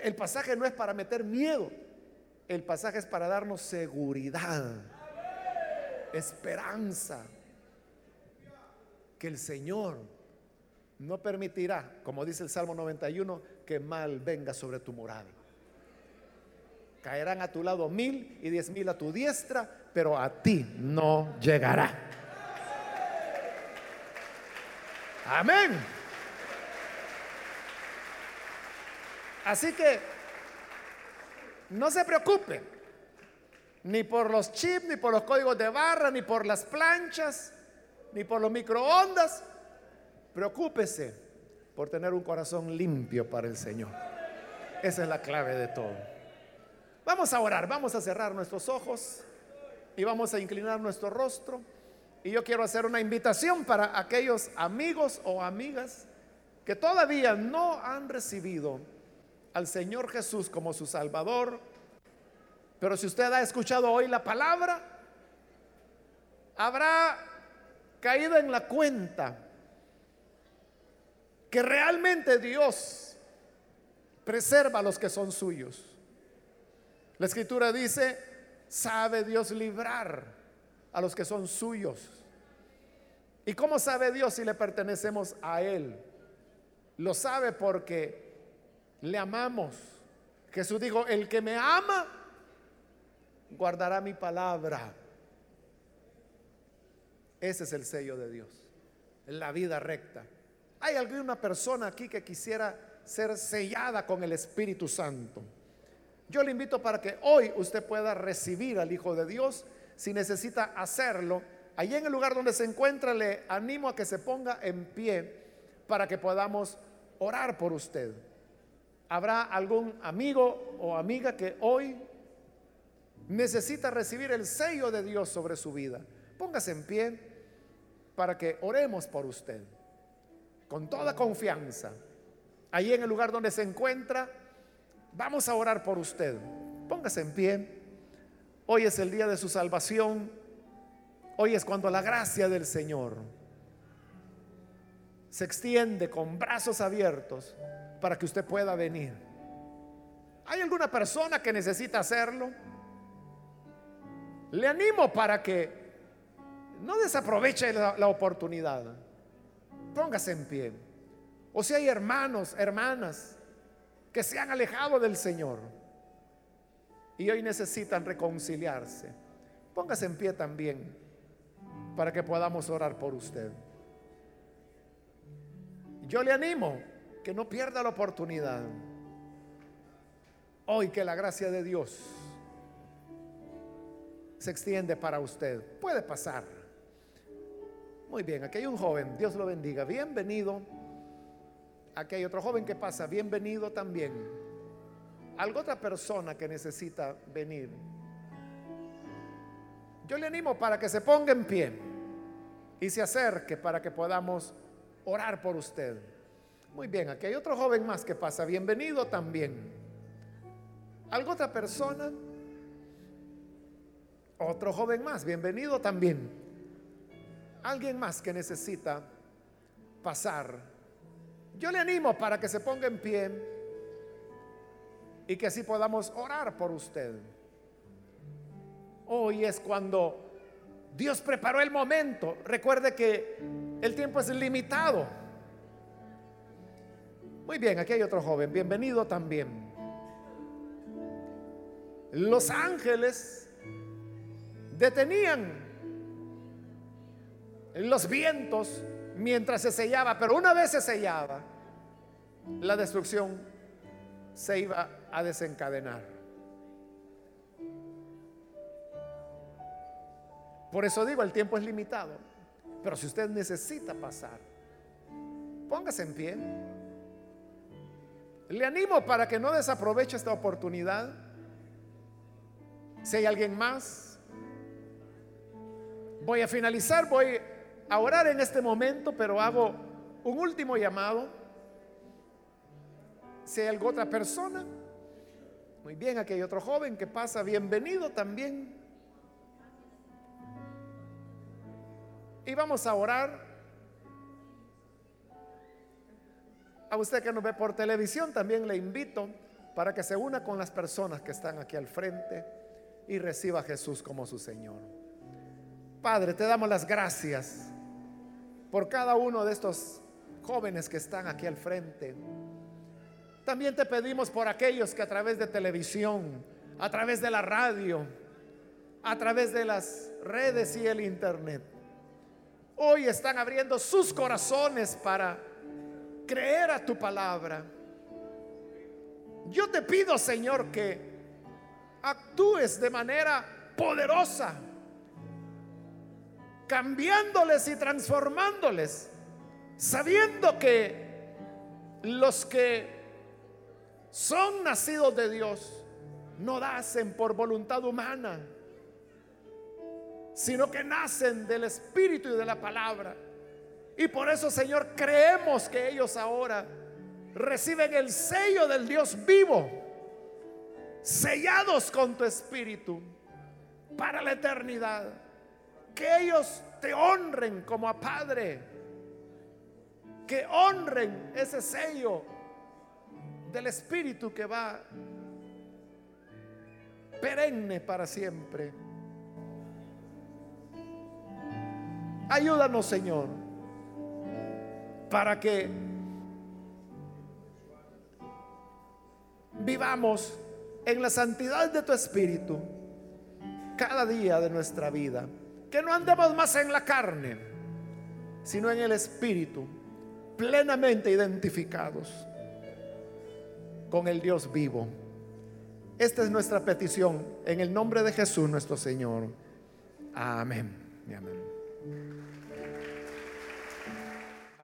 El pasaje no es para meter miedo, el pasaje es para darnos seguridad, esperanza, que el Señor no permitirá, como dice el Salmo 91, que mal venga sobre tu morada. Caerán a tu lado mil y diez mil a tu diestra, pero a ti no llegará. Amén. Así que no se preocupen, ni por los chips, ni por los códigos de barra, ni por las planchas, ni por los microondas. Preocúpese por tener un corazón limpio para el Señor. Esa es la clave de todo. Vamos a orar, vamos a cerrar nuestros ojos y vamos a inclinar nuestro rostro. Y yo quiero hacer una invitación para aquellos amigos o amigas que todavía no han recibido al Señor Jesús como su Salvador. Pero si usted ha escuchado hoy la palabra habrá caído en la cuenta que realmente Dios preserva a los que son suyos. La escritura dice, sabe Dios librar a los que son suyos. ¿Y cómo sabe Dios si le pertenecemos a Él? Lo sabe porque le amamos. Jesús dijo, el que me ama, guardará mi palabra. Ese es el sello de Dios, la vida recta. ¿Hay alguna persona aquí que quisiera ser sellada con el Espíritu Santo? Yo le invito para que hoy usted pueda recibir al Hijo de Dios. Si necesita hacerlo, allí en el lugar donde se encuentra, le animo a que se ponga en pie para que podamos orar por usted. ¿Habrá algún amigo o amiga que hoy necesita recibir el sello de Dios sobre su vida? Póngase en pie para que oremos por usted con toda confianza. Allí en el lugar donde se encuentra, vamos a orar por usted. Póngase en pie. Hoy es el día de su salvación. Hoy es cuando la gracia del Señor se extiende con brazos abiertos para que usted pueda venir. ¿Hay alguna persona que necesita hacerlo? Le animo para que no desaproveche la, la, oportunidad. Póngase en pie. O si hay hermanos, hermanas que se han alejado del Señor y hoy necesitan reconciliarse, póngase en pie también para que podamos orar por usted. Yo le animo que no pierda la oportunidad. Hoy que la gracia de Dios se extiende para usted. Puede pasar. Muy bien, aquí hay un joven, Dios lo bendiga. Bienvenido. Aquí hay otro joven que pasa, bienvenido también. Algo otra persona que necesita venir. Yo le animo para que se ponga en pie y se acerque para que podamos orar por usted. Muy bien, aquí hay otro joven más que pasa. Bienvenido también. ¿Algo otra persona? Otro joven más. Bienvenido también. Alguien más que necesita pasar. Yo le animo para que se ponga en pie y que así podamos orar por usted. Hoy es cuando Dios preparó el momento. Recuerde que el tiempo es limitado. Muy bien, aquí hay otro joven. Bienvenido también. Los ángeles detenían los vientos mientras se sellaba, pero una vez se sellaba, la destrucción se iba a desencadenar. Por eso digo, el tiempo es limitado. Pero si usted necesita pasar, póngase en pie. Le animo para que no desaproveche esta oportunidad. Si hay alguien más, voy a finalizar, voy a orar en este momento, pero hago un último llamado. Si hay alguna otra persona, muy bien, aquí hay otro joven que pasa, bienvenido también. Y vamos a orar. A usted que nos ve por televisión, también le invito para que se una con las personas que están aquí al frente y reciba a Jesús como su Señor. Padre, te damos las gracias por cada uno de estos jóvenes que están aquí al frente. También te pedimos por aquellos que a través de televisión, a través de la radio, a través de las redes y el internet, hoy están abriendo sus corazones para creer a tu palabra. Yo te pido, Señor, que actúes de manera poderosa, cambiándoles y transformándoles, sabiendo que los que son nacidos de Dios no nacen por voluntad humana sino que nacen del Espíritu y de la palabra. Y por eso, Señor, creemos que ellos ahora reciben el sello del Dios vivo, sellados con tu Espíritu para la eternidad. Que ellos te honren como a Padre. Que honren ese sello del Espíritu que va perenne para siempre. Ayúdanos, Señor, para que vivamos en la santidad de tu Espíritu cada día de nuestra vida. Que no andemos más en la carne, sino en el Espíritu, plenamente identificados con el Dios vivo. Esta es nuestra petición en el nombre de Jesús nuestro Señor. Amén. amén.